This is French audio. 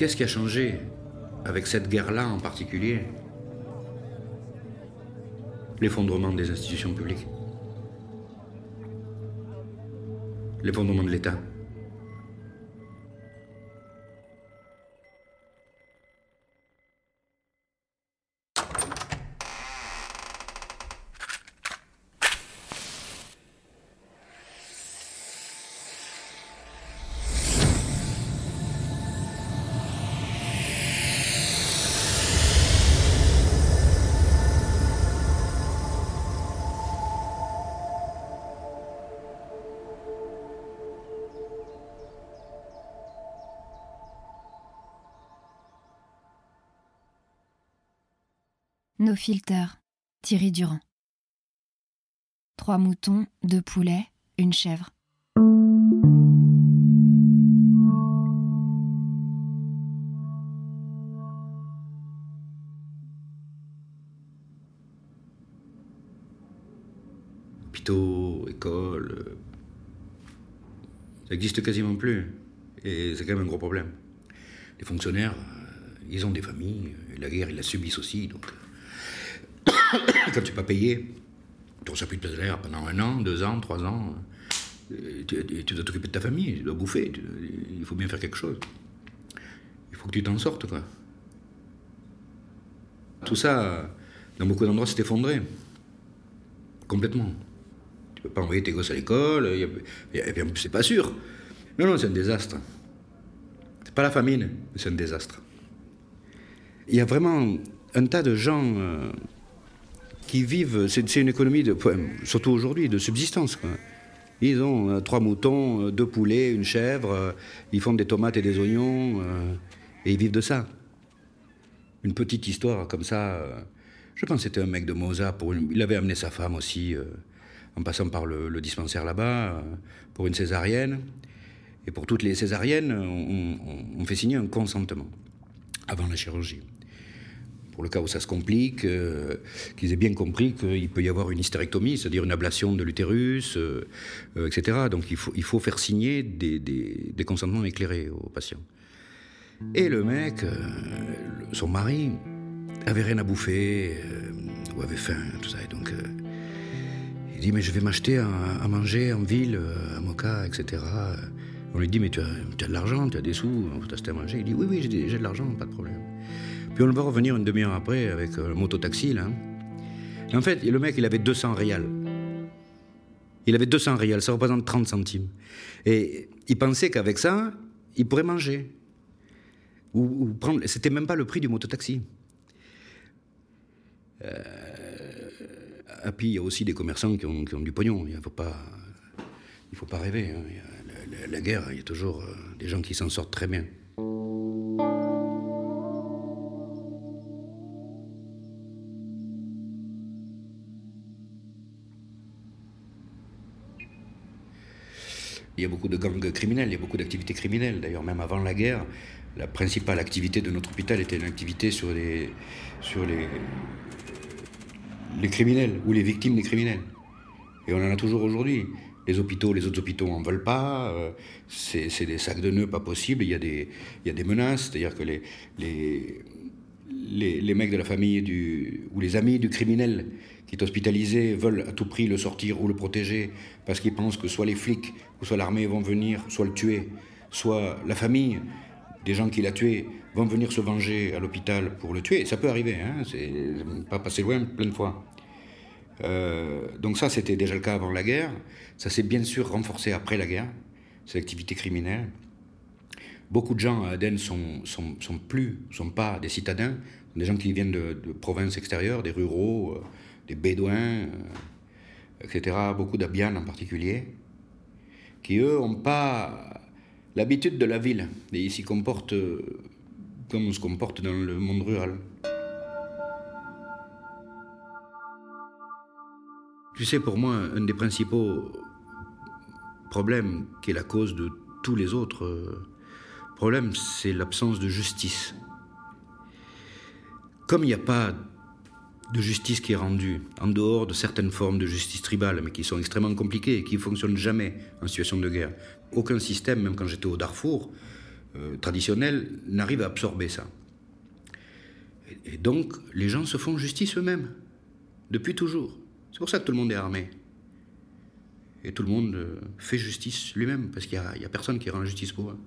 qu'est-ce qui a changé avec cette guerre-là en particulier? L'effondrement des institutions publiques. L'effondrement de l'État. Nos filters, Thierry Durand. Trois moutons, deux poulets, une chèvre. Hôpitaux, écoles. euh, Ça existe quasiment plus. Et c'est quand même un gros problème. Les fonctionnaires, euh, ils ont des familles. et La guerre, ils la subissent aussi. Donc, euh, quand tu n'es pas payé, tu reçois plus de salaire pendant un an, deux ans, trois ans. euh, Tu, dois t'occuper de ta famille, tu dois bouffer. il faut bien faire quelque chose. Il faut que tu t'en sortes, quoi. Tout ça, dans beaucoup d'endroits, s'est effondré. Complètement. Tu peux pas envoyer tes gosses à l'école, c'est pas sûr. Non, non, c'est un désastre. C'est pas la famine, mais c'est un désastre. Il y a vraiment un tas de gens euh, qui vivent, c'est une économie, surtout aujourd'hui, de subsistance. Ils ont euh, trois moutons, euh, deux poulets, une chèvre, euh, ils font des tomates et des oignons, et ils vivent de ça. Une petite histoire comme ça. je pense que c'était un mec de Moza. Pour il avait amené sa femme aussi, en passant par le, dispensaire là-bas, pour une césarienne. Et pour toutes les césariennes, on fait signer un consentement avant la chirurgie. Pour le cas où ça se complique, euh, qu'ils aient bien compris qu'il peut y avoir une hystérectomie, c'est-à-dire une ablation de l'utérus, euh, euh, etc. Donc il faut, il faut faire signer des, des- consentements éclairés aux patients. Et le mec, son mari, avait rien à bouffer, ou avait faim, tout ça. Et donc, il dit, mais je vais m'acheter à, manger en ville, à Moka, etc. On lui dit, mais tu as, tu as de l'argent, tu as des sous, on peut t'acheter à manger. Il dit, oui, oui, j'ai de l'argent, pas de problème. Puis on voit revenir une demi-heure après avec euh, le mototaxi, là. En fait, le mec, il avait 200 réals. Il avait 200 réals, ça représente 30 centimes. Et il pensait qu'avec ça, il pourrait manger. C'était même pas le prix du mototaxi. Euh, et il y a aussi des commerçants qui ont, du pognon. Il ne faut pas, rêver. hein. La guerre, il y a toujours euh, des gens qui s'en sortent très bien. Il y a beaucoup de gangs criminels, il y a beaucoup d'activités criminelles. D'ailleurs, même avant la guerre, la principale activité de notre hôpital était une activité sur les, sur les, les criminels ou les victimes des criminels. Et on en a toujours aujourd'hui. Les hôpitaux, les autres hôpitaux en veulent pas. euh, c'est des sacs de nœuds pas possible. Il y a des, il y a des menaces. C'est-à-dire que les, les, les, les mecs de la famille du, ou les amis du criminel qui est hospitalisé veulent à tout prix le sortir ou le protéger parce qu'ils pensent que soit les flics ou soit l'armée vont venir, soit le tuer, soit la famille des gens qui l'a tué vont venir se venger à l'hôpital pour le tuer. Ça peut arriver, hein, c'est pas passé loin plein de fois. Euh, donc ça, c'était déjà le cas avant la guerre. Ça s'est bien sûr renforcé après la guerre, cette activité criminelle. Beaucoup de gens à Aden sont, sont, sont plus, sont pas des citadins, des gens qui viennent de, provinces extérieures, des ruraux, euh, des bédouins, euh, etc. Beaucoup d'Abian en particulier, qui eux n'ont pas l'habitude de la ville et ils s'y comportent euh, comme on se comporte dans le monde rural. Tu sais, pour moi, un des principaux problèmes qui est la cause de tous les autres problèmes, c'est l'absence de justice. Comme il n'y a pas de justice qui est rendue, en dehors de certaines formes de justice tribale, mais qui sont extrêmement compliquées et qui ne fonctionnent jamais en situation de guerre. Aucun système, même quand j'étais au Darfour, euh, traditionnel n'arrive à absorber ça. Et, donc, les gens se font justice eux-mêmes, depuis toujours. C'est pour ça que tout le monde est armé. Et tout le monde euh, fait justice lui-même, parce qu'il n'y a, a personne qui rend justice pour eux.